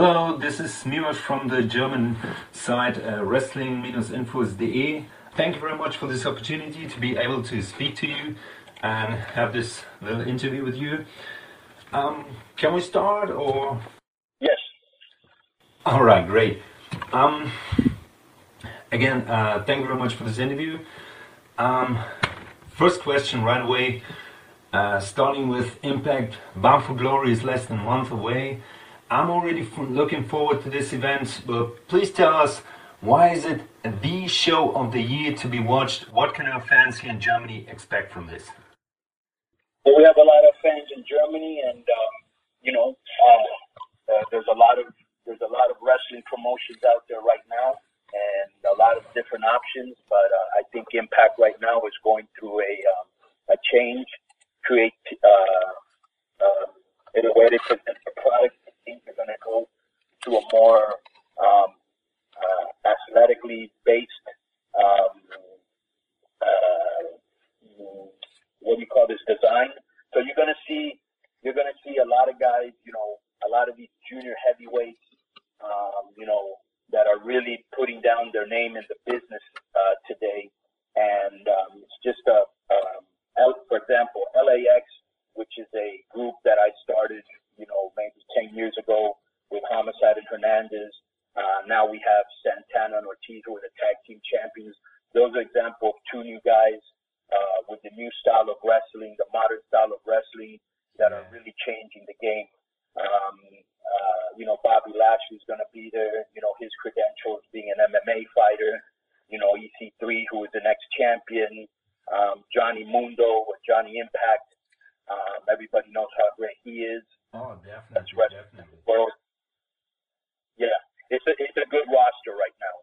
Hello, this is Milos from the German site uh, wrestling-infos.de. Thank you very much for this opportunity to be able to speak to you and have this little interview with you. Um, can we start or? Yes. All right, great. Um, again, uh, thank you very much for this interview. Um, first question right away. Uh, starting with Impact, Bound for Glory is less than a month away. I'm already looking forward to this event, but please tell us why is it the show of the year to be watched? What can our fans here in Germany expect from this? Well, we have a lot of fans in Germany, and um, you know, uh, uh, there's a lot of there's a lot of wrestling promotions out there right now, and a lot of different options. But uh, I think Impact right now is going through a um, a change, create uh, uh, in a way they present the product think you're going to go to a more um, uh, athletically based, um, uh, what do you call this design? So you're going to see you're going to see a lot of guys, you know, a lot of these junior heavyweights, um, you know, that are really putting down their name in the business uh, today. And um, it's just a, um, for example, LAX, which is a group that I started you know, maybe 10 years ago with Homicide and Hernandez. Uh, now we have Santana and Ortiz who are the tag team champions. Those are examples of two new guys uh, with the new style of wrestling, the modern style of wrestling that are really changing the game. Um, uh, you know, Bobby Lashley's going to be there. You know, his credentials being an MMA fighter. You know, EC3, who is the next champion. Um, Johnny Mundo or Johnny Impact. Um, everybody knows how great he is. Oh, definitely, That's definitely. Well, yeah, it's a it's a good roster right now.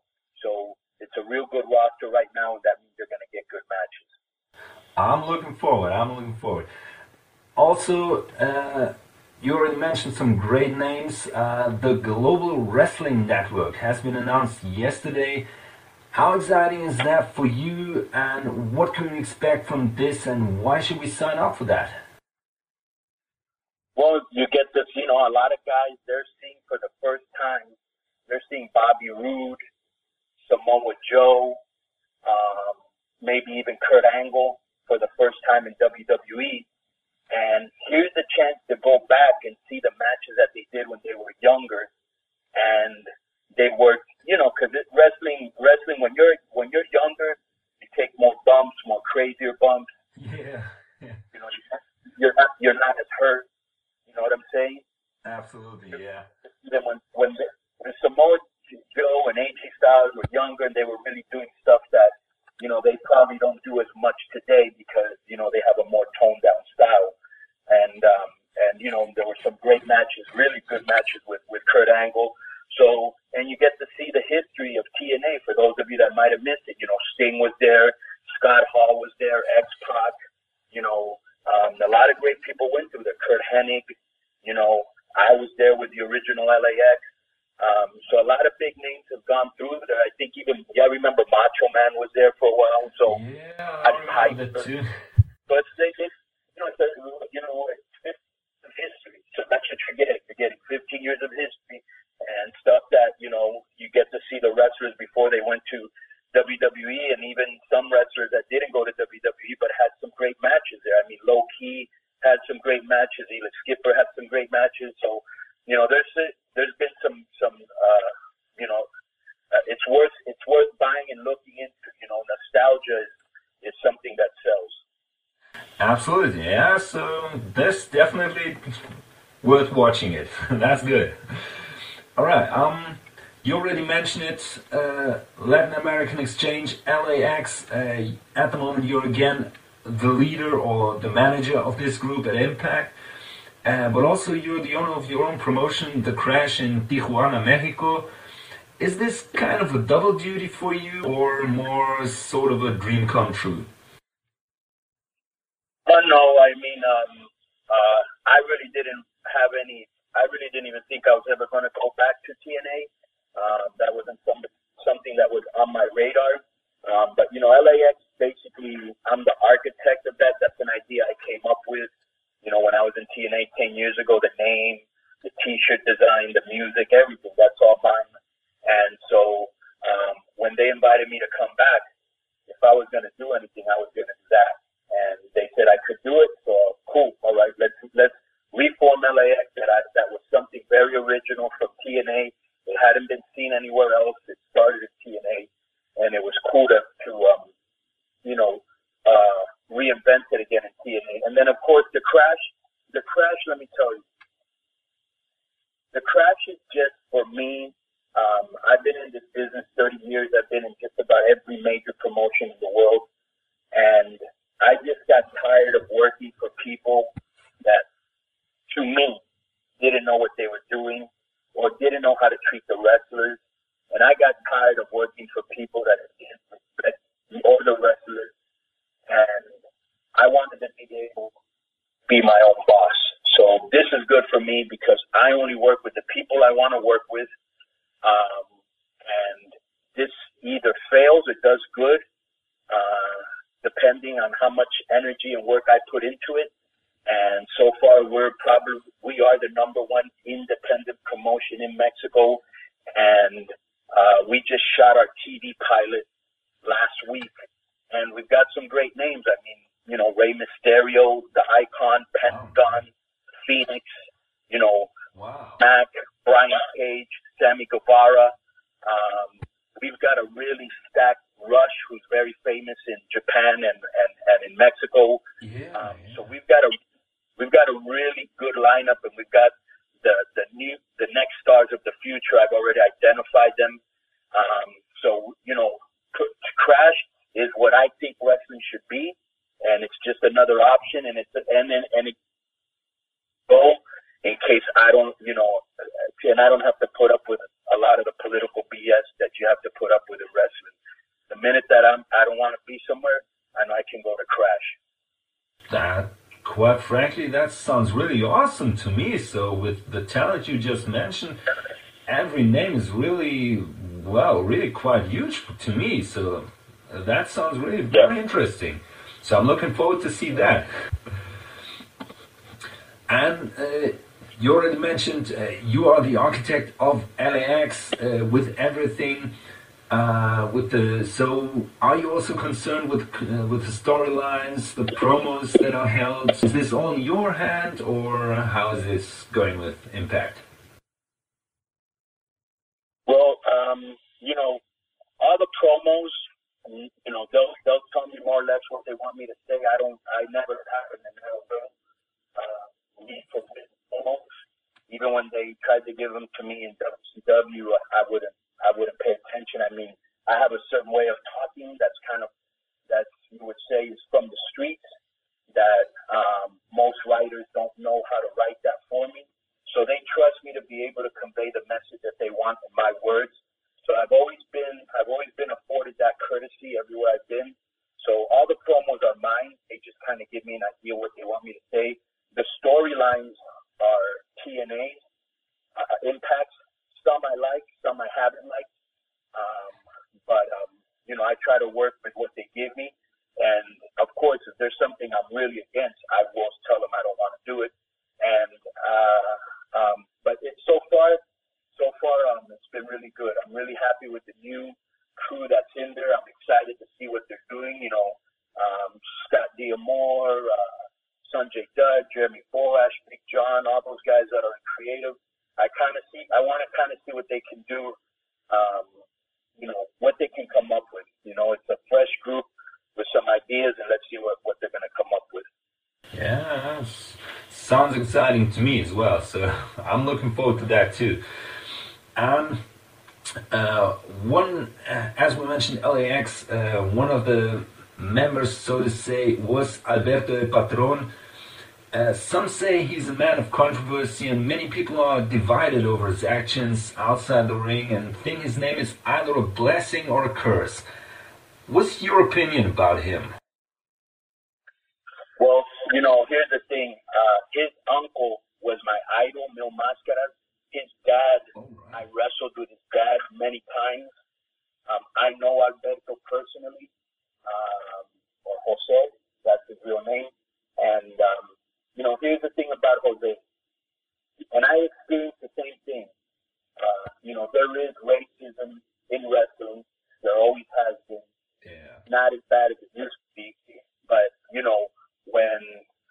So it's a real good roster right now. That means they're going to get good matches. I'm looking forward. I'm looking forward. Also, uh, you already mentioned some great names. Uh, the Global Wrestling Network has been announced yesterday. How exciting is that for you, and what can we expect from this, and why should we sign up for that? Well, you get this, you know, a lot of guys they're seeing for the first time. They're seeing Bobby Roode, Samoa Joe, um, maybe even Kurt Angle for the first time in WWE. And here's the chance to go back and see the matches that they did when they were younger, and they were, you know, because wrestling, wrestling when you're when you're younger, you take more bumps, more crazier bumps. Yeah. yeah. You know, you're not you're not as hurt You know what I'm saying? Absolutely, yeah. Then when when, when Samoa Joe and AJ Styles were younger and they were really doing stuff that you know they probably don't do as much today because you know they have a more toned down style. And um, and you know there were some great matches, really good matches with with Kurt Angle. So and you get to see the history of TNA for those of you that might have missed it. You know Sting was there, Scott Hall was there, X Pac. You know um, a lot of great people went through there. Curt Hennig, you know, I was there with the original LAX. Um, so a lot of big names have gone through there. I think even yeah, I remember Macho Man was there for a while. So yeah, I remember that too. But they, they, you know, it's a, you know, it's history. So that's what you're getting. You're getting 15 years of history and stuff that you know you get to see the wrestlers before they went to WWE, and even some wrestlers that didn't go to WWE but had some great matches there. Ki had some great matches. Elix Skipper had some great matches. So, you know, there's there's been some some uh, you know, uh, it's worth it's worth buying and looking into. You know, nostalgia is, is something that sells. Absolutely, yeah. So that's definitely worth watching it. that's good. All right. Um, you already mentioned it. Uh, Latin American Exchange, LAX. Uh, at the moment, you're again the leader or the manager of this group at Impact. Uh, but also you're the owner of your own promotion, The Crash in Tijuana, Mexico. Is this kind of a double duty for you or more sort of a dream come true? Uh, no, I mean, um, uh, I really didn't have any, I really didn't even think I was ever going to TNA. Uh, that wasn't some, something that was on my radar. Um, but, you know, LAX basically, I'm the architect of that. That's an idea I came up with, you know, when I was in TNA 10 years ago, the name, the T-shirt design, the music, everything. That's all mine. And so um, when they invited me to come back, if I was going to do anything, I was going to do that. And they said I could do it. So cool. All right, let's let's reform LAX. That I, that was something very original from TNA. It hadn't been seen anywhere else. It started at TNA, and it was cool to to um, you know uh, reinvent it again in TNA. And then of course the crash. The crash. Let me tell you, the crash is just for me um, I've been in this business 30 years. I've been in just about every major promotion in the world. And I just got tired of working for people that, to me, didn't know what they were doing or didn't know how to treat the wrestlers. And I got tired of working for people that didn't respect the older wrestlers. And I wanted to be able to be my own boss. So this is good for me because I only work with the people I want to work with um, and this either fails or does good, uh, depending on how much energy and work I put into it. And so far, we're probably we are the number one independent promotion in Mexico, and uh, we just shot our TV pilot last week, and we've got some great names. I mean, you know, Rey Mysterio, the Icon, Pentagon, Fenix, you know, wow. Mac, Brian Cage, Sammy Guevara. Um, we've got a really stacked Rush, who's very famous in Japan and, and, and in Mexico. Yeah, um, yeah. So we've got a we've got a really good lineup, and we've got the the new the next stars of the future. I've already identified them. Um, so you know, Crash is what I think wrestling should be, and it's just another option, and it's and and, and it go in case I don't, you know, and I don't have to put up with a lot of the political BS that you have to put up with in wrestling. The minute that I'm, I don't want to be somewhere, I know I can go to crash. That, quite frankly, that sounds really awesome to me. So, with the talent you just mentioned, every name is really, well, really quite huge to me. So, that sounds really very interesting. So, I'm looking forward to see that. And uh, you already mentioned uh, you are the architect of LAX uh, with everything. Uh, with the so, are you also concerned with uh, with the storylines, the promos that are held? Is this all in your hand, or how is this going with Impact? Well, um, you know, all the promos, you know, they'll they'll tell me more or less what they want me to say. I don't, I never happen to know them. Uh, need for promos. Even when they tried to give them to me in WCW, I wouldn't, I wouldn't pay attention. I mean, I have a certain way of talking that's kind of, that you would say is from the streets. That um, most writers don't know how to write that for me. So they trust me to be able to convey the message that they want in my words. So I've always been I've always been afforded that courtesy everywhere I've been. So all the promos are mine. They just kind of give me an idea what they want me to say. The storylines are TNA's uh, impacts. Some I like, some I haven't liked. Um, but um, you know, I try to work with what they give me. And of course, if there's something I'm really against, I will tell them I don't want to do it. And uh, um, but it, so far, so far, um, it's been really good. I'm really happy with the new crew there. I'm excited to see what they're doing. You know, um, Scott D'Amore, uh, Sanjay Dutt, Jeremy Borash, Big John, all those guys that are creative. I kind of see. I want to kind of see what they can do. Um, you know, what they can come up with. You know, it's a fresh group with some ideas, and let's see what what they're going to come up with. Yeah, sounds exciting to me as well. So I'm looking forward to that too. Um, one, uh, as we mentioned, LAX, uh, one of the members, so to say, was Alberto de Patron. Uh, some say he's a man of controversy, and many people are divided over his actions outside the ring and think his name is either a blessing or a curse. What's your opinion about him? Well, you know, here's the thing. Uh, his uncle was my idol, Mil Mascaras his dad. Right. I wrestled with his dad many times. Um, I know Alberto personally, um, or Jose, that's his real name. And, um, you know, here's the thing about Jose. And I experienced the same thing. Uh, you know, there is racism in wrestling. There always has been. Yeah. Not as bad as it used to be, but, you know, when,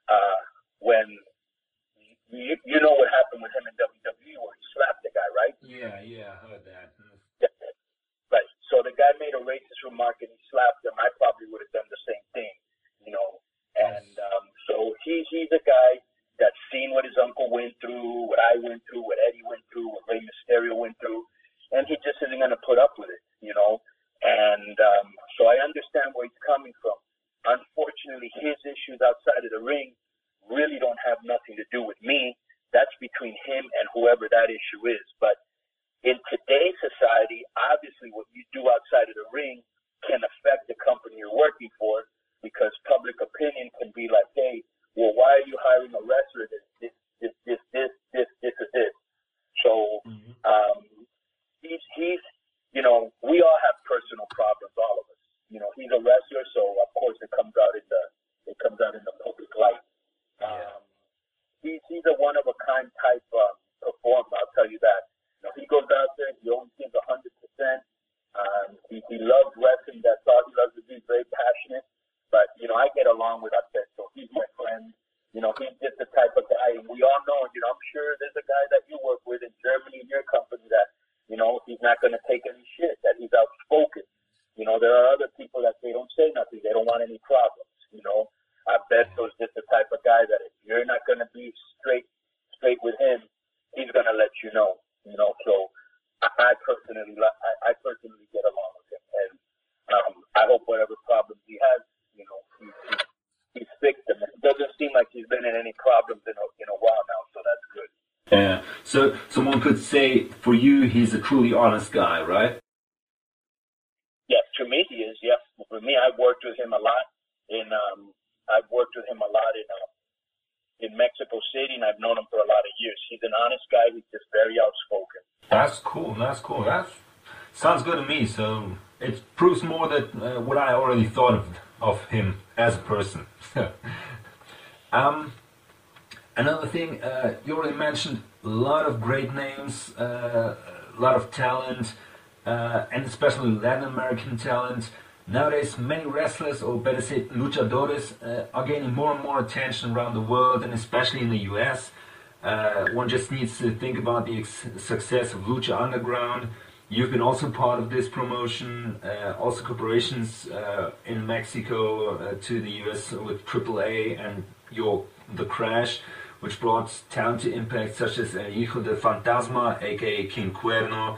uh, when you, you know what happened with him in WWE where he slapped the guy, right? Yeah, yeah, I heard that. Right. So the guy made a racist remark and he slapped him. I probably would have done the same thing, you know. And um, so he he's a guy that's seen what his uncle went through, what I went through, what Eddie went through, what Rey Mysterio went through, and he just isn't going to put up with it, you know. And um, so I understand where he's coming from. Unfortunately, his issues outside of the ring really don't have nothing to do with me. That's between him and whoever that issue is. But in today's society, obviously what you do outside of the ring can affect the company you're working for because public opinion can be like, hey, well, why are you hiring a wrestler this, this, this, this, this, this, this, or this? So, mm-hmm. um, he's, he's, you know, we all have personal problems, all of us. You know, he's a wrestler, so of course it comes out in the, it comes out in the public light. Um, he's, he's a one of a kind type, um, performer, I'll tell you that. You know, he goes out there, he always gives a hundred percent. Um, he, he loves wrestling. That's all he loves to do. He's very passionate. But, you know, I get along with so He's my friend. You know, he's just the type of guy, and we all know, you know, I'm sure there's a guy that you work with in Germany in your company that, you know, he's not going to take any shit, that he's outspoken. You know, there are other people that they don't say nothing. They don't want any problems, you know. I bet was just the type of guy that if you're not going to be straight, straight with him, he's going to let you know, you know. So I, I personally, I, I personally get along with him, and um, I hope whatever problems he has, you know, he, he, he's fixed them. It doesn't seem like he's been in any problems in a, in a while now, so that's good. Yeah. So someone could say for you, he's a truly honest guy, right? Yeah, to me he is. Yeah, for me, I've worked with him a lot. In um, I've worked with him a lot in uh, in Mexico City, and I've known him for a lot of years. He's an honest guy. He's just very outspoken. That's cool. That's cool. That sounds good to me. So it proves more that uh, what I already thought of of him as a person. um, another thing, uh, you already mentioned a lot of great names, uh, a lot of talent, uh, and especially Latin American talent. Nowadays, many wrestlers, or better said, luchadores, uh, are gaining more and more attention around the world, and especially in the US. Uh, one just needs to think about the success of Lucha Underground, You've been also part of this promotion, uh, also corporations uh, in Mexico uh, to the US with AAA and your The Crash, which brought talent to impact such as El Hijo de Fantasma, aka King Cuerno,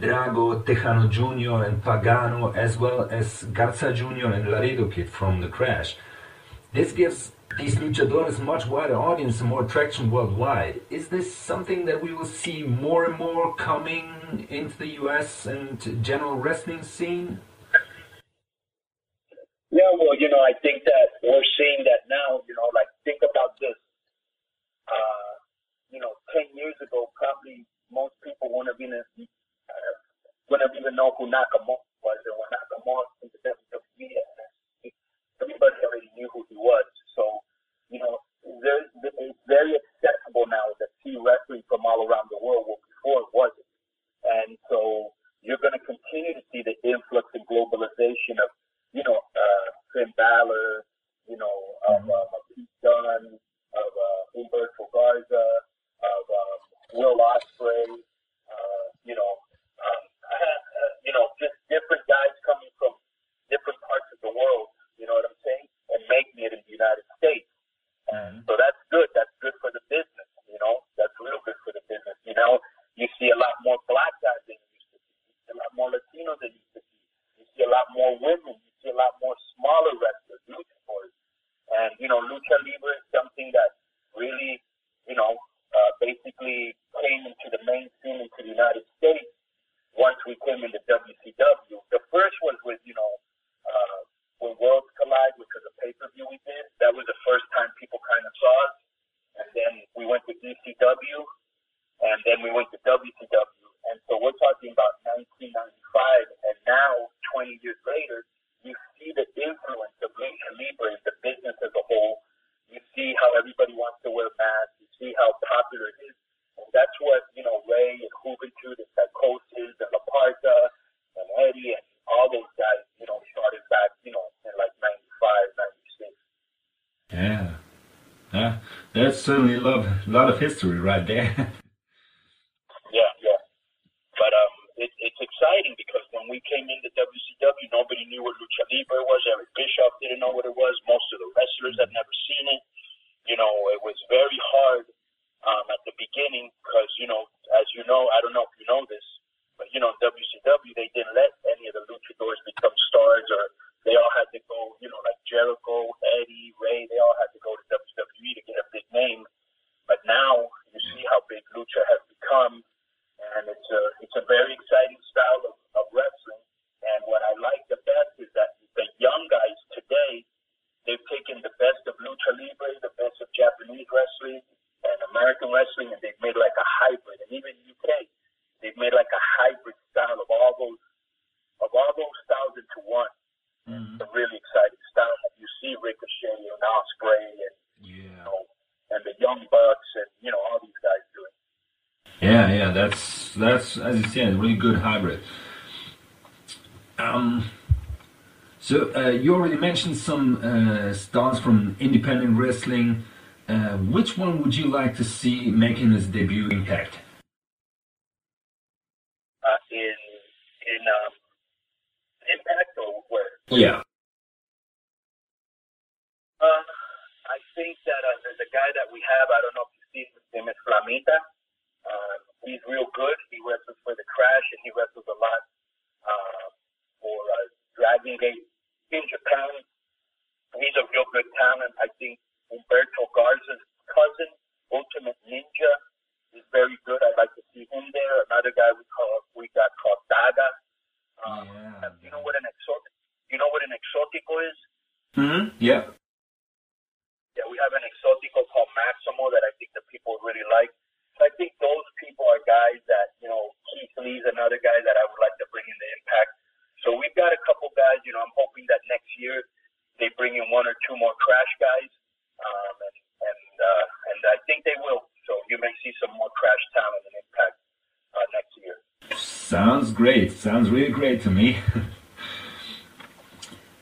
Drago, Tejano Jr. and Pagano, as well as Garza Jr. and Laredo Kid from The Crash. This gives these luchadores much wider audience and more traction worldwide. Is this something that we will see more and more coming into the US and general wrestling scene? Yeah, well, you know, I think that we're seeing that now. You know, like think about this. Uh, you know, ten years ago, probably most people wouldn't have even uh, wouldn't have even know who Nakamura was, and when Nakamura in the WWE, everybody already knew who he was. So, you know, there's, it's very accessible now to see wrestling from all around the world, where before it wasn't. And so you're going to continue to see the influx and globalization of, you know, uh, Finn Balor, you know, of um, Pete Dunne, of uh, Humberto Garza, of um, Will Ospreay, uh, you know, um, uh, you know, just different guys coming from different parts of the world. You know what I'm saying? And making it in the United States. Mm-hmm. So that's good. That's good for the business. You know, that's real good for the business. You know, you see a lot more black guys than you used to see. You see a lot more Latinos than you used to see. You see a lot more women. You see a lot more smaller wrestlers, luchadors. And, you know, lucha libre is something that really, you know, uh, basically came into the mainstream into the United States once we came into WCW. The first was with, you know, uh, when Worlds Collide, which was a pay per view we did. That was the first time people kind of saw us. And then we went to ECW, and then we went to WCW. And so we're talking about 1995, and now 20 years later, you see the influence of Lucha Libre, the business as a whole. You see how everybody wants to wear masks. You see how popular it is. And that's what, you know, Rey and Juventud and Psicosis and La Parka and Eddie and all those guys, you know, started back, you know, That's certainly a lot, a lot of history right there. yeah, yeah. But um, it, it's exciting because when we came into WCW, nobody knew what lucha libre was. Eric Bischoff didn't know what it was. Most of the wrestlers had never seen it. You know, it was very hard um, at the beginning because you know, as you know, I don't know if you know this, but you know, WCW they didn't let any of the luchadors become stars, or they all had to go. You know, like Jericho, Eddie, Rey, they all had to go to WWE to get a big name. But now you see how big lucha has become, and it's a it's a very exciting style of, of wrestling. And what I like the best is that the young guys today, they've taken the best of lucha libre, the best of Japanese wrestling and American wrestling, and they've made like a hybrid. And even UK, they've made like a hybrid style of all those of all those styles into one. Mm-hmm. It's a really exciting style. You see Ricochet and Ospreay and yeah. you know, and the Young Bucks and you know all these guys doing. Yeah, yeah, that's that's as you said, really good hybrid. Um, so uh, you already mentioned some uh, stars from independent wrestling. Uh, which one would you like to see making his debut Impact? In in um, impact or where? Yeah. Name is Flamita. Uh, he's real good. He wrestles for the Crash, and he wrestles a lot uh, for uh, Dragon Gate in Japan. He's a real good talent. I think Humberto Garza's cousin, Ultimate Ninja, is very good. I'd like to see him there. Another guy we call we got called Daga. Um, yeah. You know what an exotic? You know what an exotico is? Hmm. Yeah. We have an exotico called Maximo that I think the people really like. I think those people are guys that you know Keith Lee's another guy that I would like to bring in the Impact. So we've got a couple guys. You know, I'm hoping that next year they bring in one or two more Crash guys, um, and and uh, and I think they will. So you may see some more Crash talent in Impact uh, next year. Sounds great. Sounds really great to me.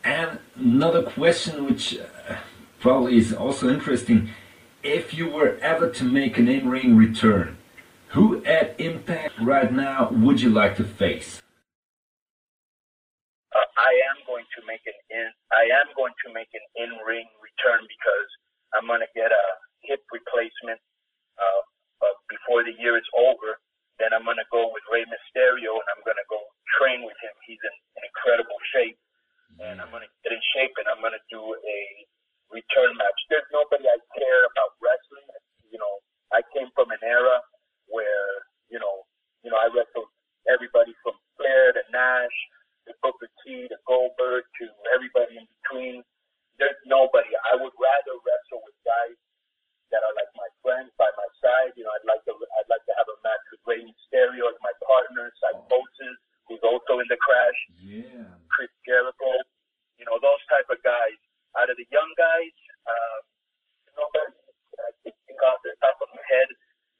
and another question, which uh, probably is also interesting. If you were ever to make an in ring return, who at Impact right now would you like to face? Uh, I am going to make an in. I am going to make an in ring return because I'm going to get a hip replacement uh, uh, before the year is over then I'm going to go with Rey Mysterio and I'm going to go train with him. He's in, in incredible shape. And I'm going to get in shape and I'm going to do a return match. There's nobody I care about wrestling. You know, I came from an era where, you know, you know, I wrestled everybody from Flair to Nash to Booker T to Goldberg to everybody in between. There's nobody. I would rather wrestle with guys that are like my friends by my side. You know, I'd like to I'd like to have a match with Rey Mysterio as my partner, Psicosis, who's also in the Crash. Yeah. Chris Jericho. You know, those type of guys. Out of the young guys, um, nobody I think off the top of my head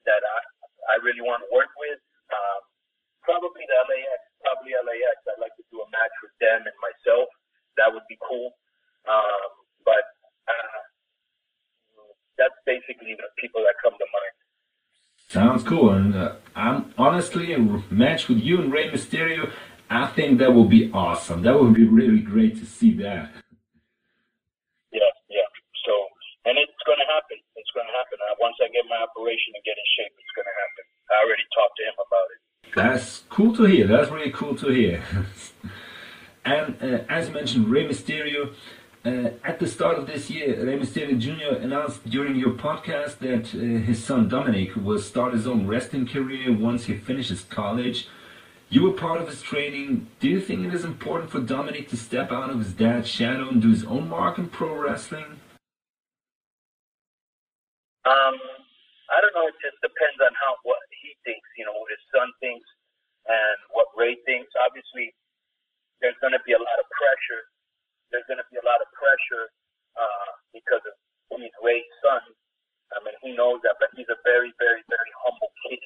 that I I really want to work with. Um, probably the LAX. Probably LAX. I'd like to do a match with them and myself. That would be cool. Um, but uh, that's basically the people that come to mind. Sounds cool, and uh, I'm honestly a match with you and Rey Mysterio. I think that will be awesome. That would be really great to see that. Yeah, yeah. So, and it's going to happen. It's going to happen. Uh, once I get my operation and get in shape, it's going to happen. I already talked to him about it. That's cool to hear. That's really cool to hear. and uh, as mentioned, Rey Mysterio uh, at the start of this year, Rey Mysterio Jr. announced during your podcast that uh, his son Dominic will start his own wrestling career once he finishes college. You were part of his training. Do you think it is important for Dominic to step out of his dad's shadow and do his own mark in pro wrestling? Um, I don't know. It just depends on how what he thinks. You know, what his son thinks and what Rey thinks. Obviously, there's going to be a lot of pressure. There's going to be a lot of pressure uh, because of he's Rey's son. I mean, he knows that, but he's a very, very, very humble kid.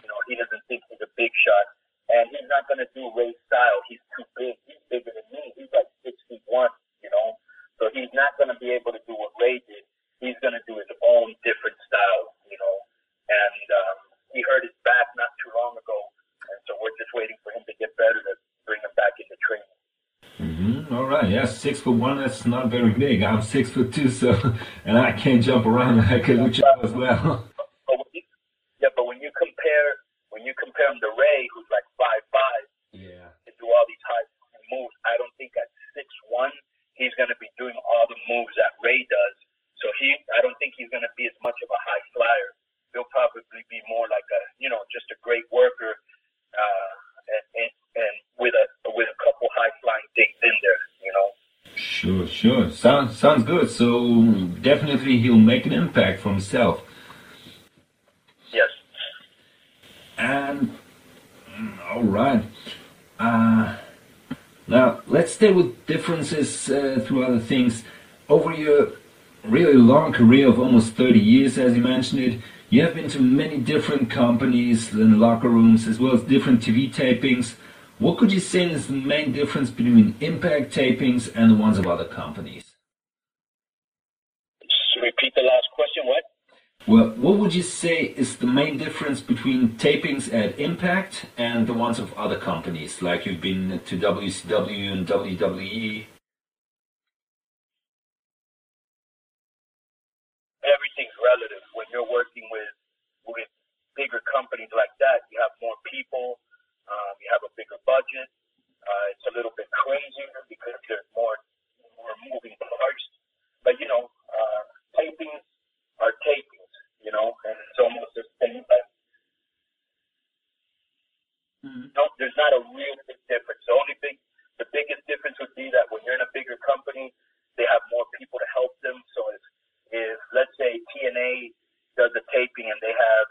You know, he doesn't think he's a big shot, and he's not going to do Rey's style. He's too big. He's bigger than me. He's like six feet one. You know, so he's not going to be able to do what Rey did. He's going to do his own different style. You know, and um, he hurt his back not too long ago and so we're just waiting for him to get better to bring him back into training. Mm-hmm. All right, yeah, six foot one. That's not very big. I'm six foot two, so and I can't jump around like a luchador as well. Sounds good. So definitely he'll make an impact for himself. Yes. And all right. Uh, now let's stay with differences uh, through other things. Over your really long career of almost 30 years, as you mentioned it, you have been to many different companies and locker rooms, as well as different TV tapings. What could you say is the main difference between Impact tapings and the ones of other companies? Just repeat the last question. What? Well, what would you say is the main difference between tapings at Impact and the ones of other companies, like you've been to WCW and WWE? Everything's relative. When you're working with with bigger companies like that, you have more people, um, you have a bigger budget. Uh, it's a little bit crazier because there's more more moving parts. But you know, uh, tapings are tapings. You know, and it's almost the same. But Mm-hmm. no, there's not a real big difference. The only big, the biggest difference would be that when you're in a bigger company, they have more people to help them. So if, if let's say TNA does a taping and they have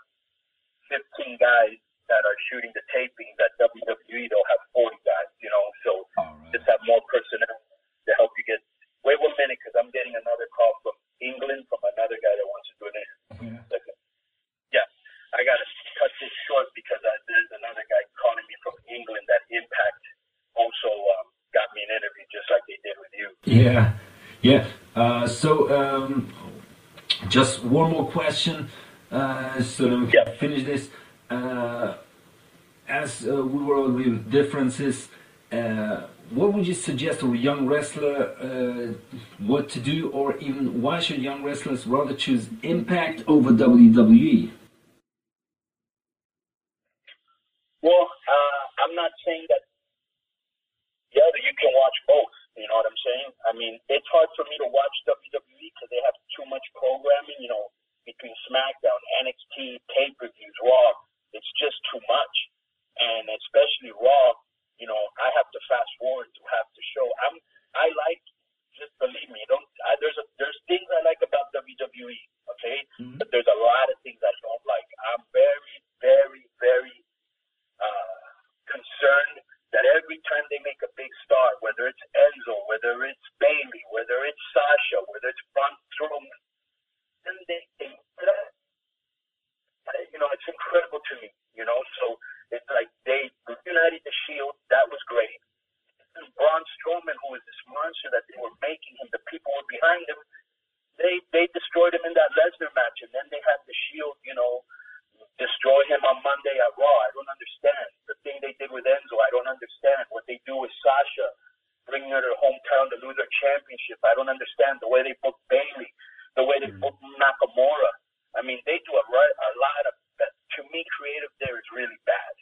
15 guys that are shooting the tapings at WWE, they'll have 40 guys. You know, so All right. just have more personnel to help you get. Wait one minute, because I'm getting another call from England from another guy that wants to do it. Yeah. Second. Yeah, I gotta cut this short because uh, there's another guy calling me from England that Impact also um, got me an interview just like they did with you. Yeah, yeah. Uh, so, um, just one more question, uh, so that we can Yeah. finish this. Uh, as uh, we were all with differences, uh, what would you suggest to a young wrestler uh, what to do, or even why should young wrestlers rather choose Impact over? WWE? Well, uh, I'm not saying that the other you can watch both. You know what I'm saying? I mean, it's hard for me to watch WWE because they have too much programming. You know, between SmackDown, NXT, pay-per-views, Raw. It's just too much, and especially Raw. You know, I have to fast forward to have the show. I'm I like just believe me. Don't I, there's a there's things I like about WWE. Okay, Mhm. but there's a lot of things I don't like. I'm very, very, very uh, concerned that every time they make a big star, whether it's Enzo, whether it's Bayley, whether it's Sasha, whether it's Braun Strowman, and they, they you know, it's incredible to me. You know, so it's like they reunited the Shield. That was great. And Braun Strowman, who was this monster that they were making him, the people were behind him. They they destroyed him in that Lesnar match, and then they had the Shield, you know, destroy him on Monday at Raw. I don't understand the thing they did with Enzo. I don't understand what they do with Sasha, bringing her to her hometown to lose her championship. I don't understand the way they book Bayley, the way they Mm. book Nakamura. I mean, they do a, right, a lot of that. To me, creative there is really bad,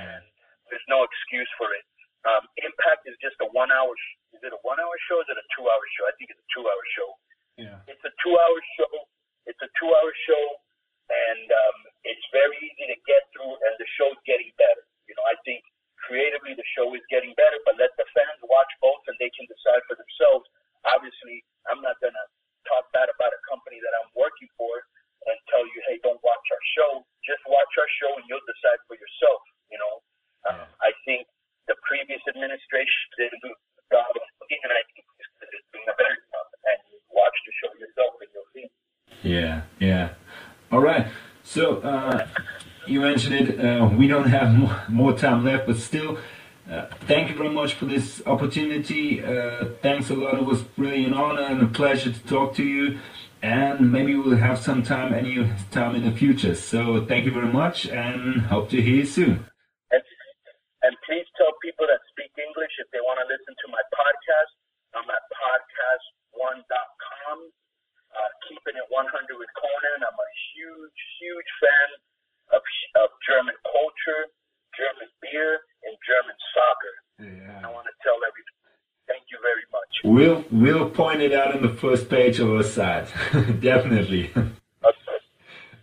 and there's no excuse for it. Um, Impact is just a one-hour. Sh- is it a one-hour show? Or is it a two-hour show? I think it's a two-hour show. Yeah. It's a two-hour show. It's a two-hour show, and um, it's very easy to get through. And the show's getting better. You know, I think creatively the show is getting better. But let the fans watch both, and they can decide for themselves. Obviously, I'm not gonna talk bad about a company that I'm working for and tell you, hey, don't watch our show. Just watch our show, and you'll decide for yourself. You know, uh, I think the previous administration did a good job of looking, and I think this is doing a better job. And you watch the show yourself, and you'll see. Yeah, yeah. All right. So uh, you mentioned it. Uh, we don't have more, more time left, but still, uh, thank you very much for this opportunity. Uh, thanks a lot. It was really an honor and a pleasure to talk to you. And maybe we'll have some time, any time in the future. So thank you very much, and hope to hear you soon. We'll point it out in the first page of our site. Definitely.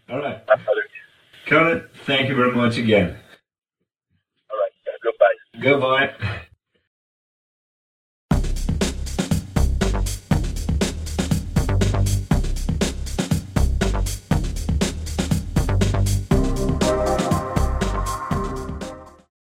All right. Absolutely. Thank you very much again.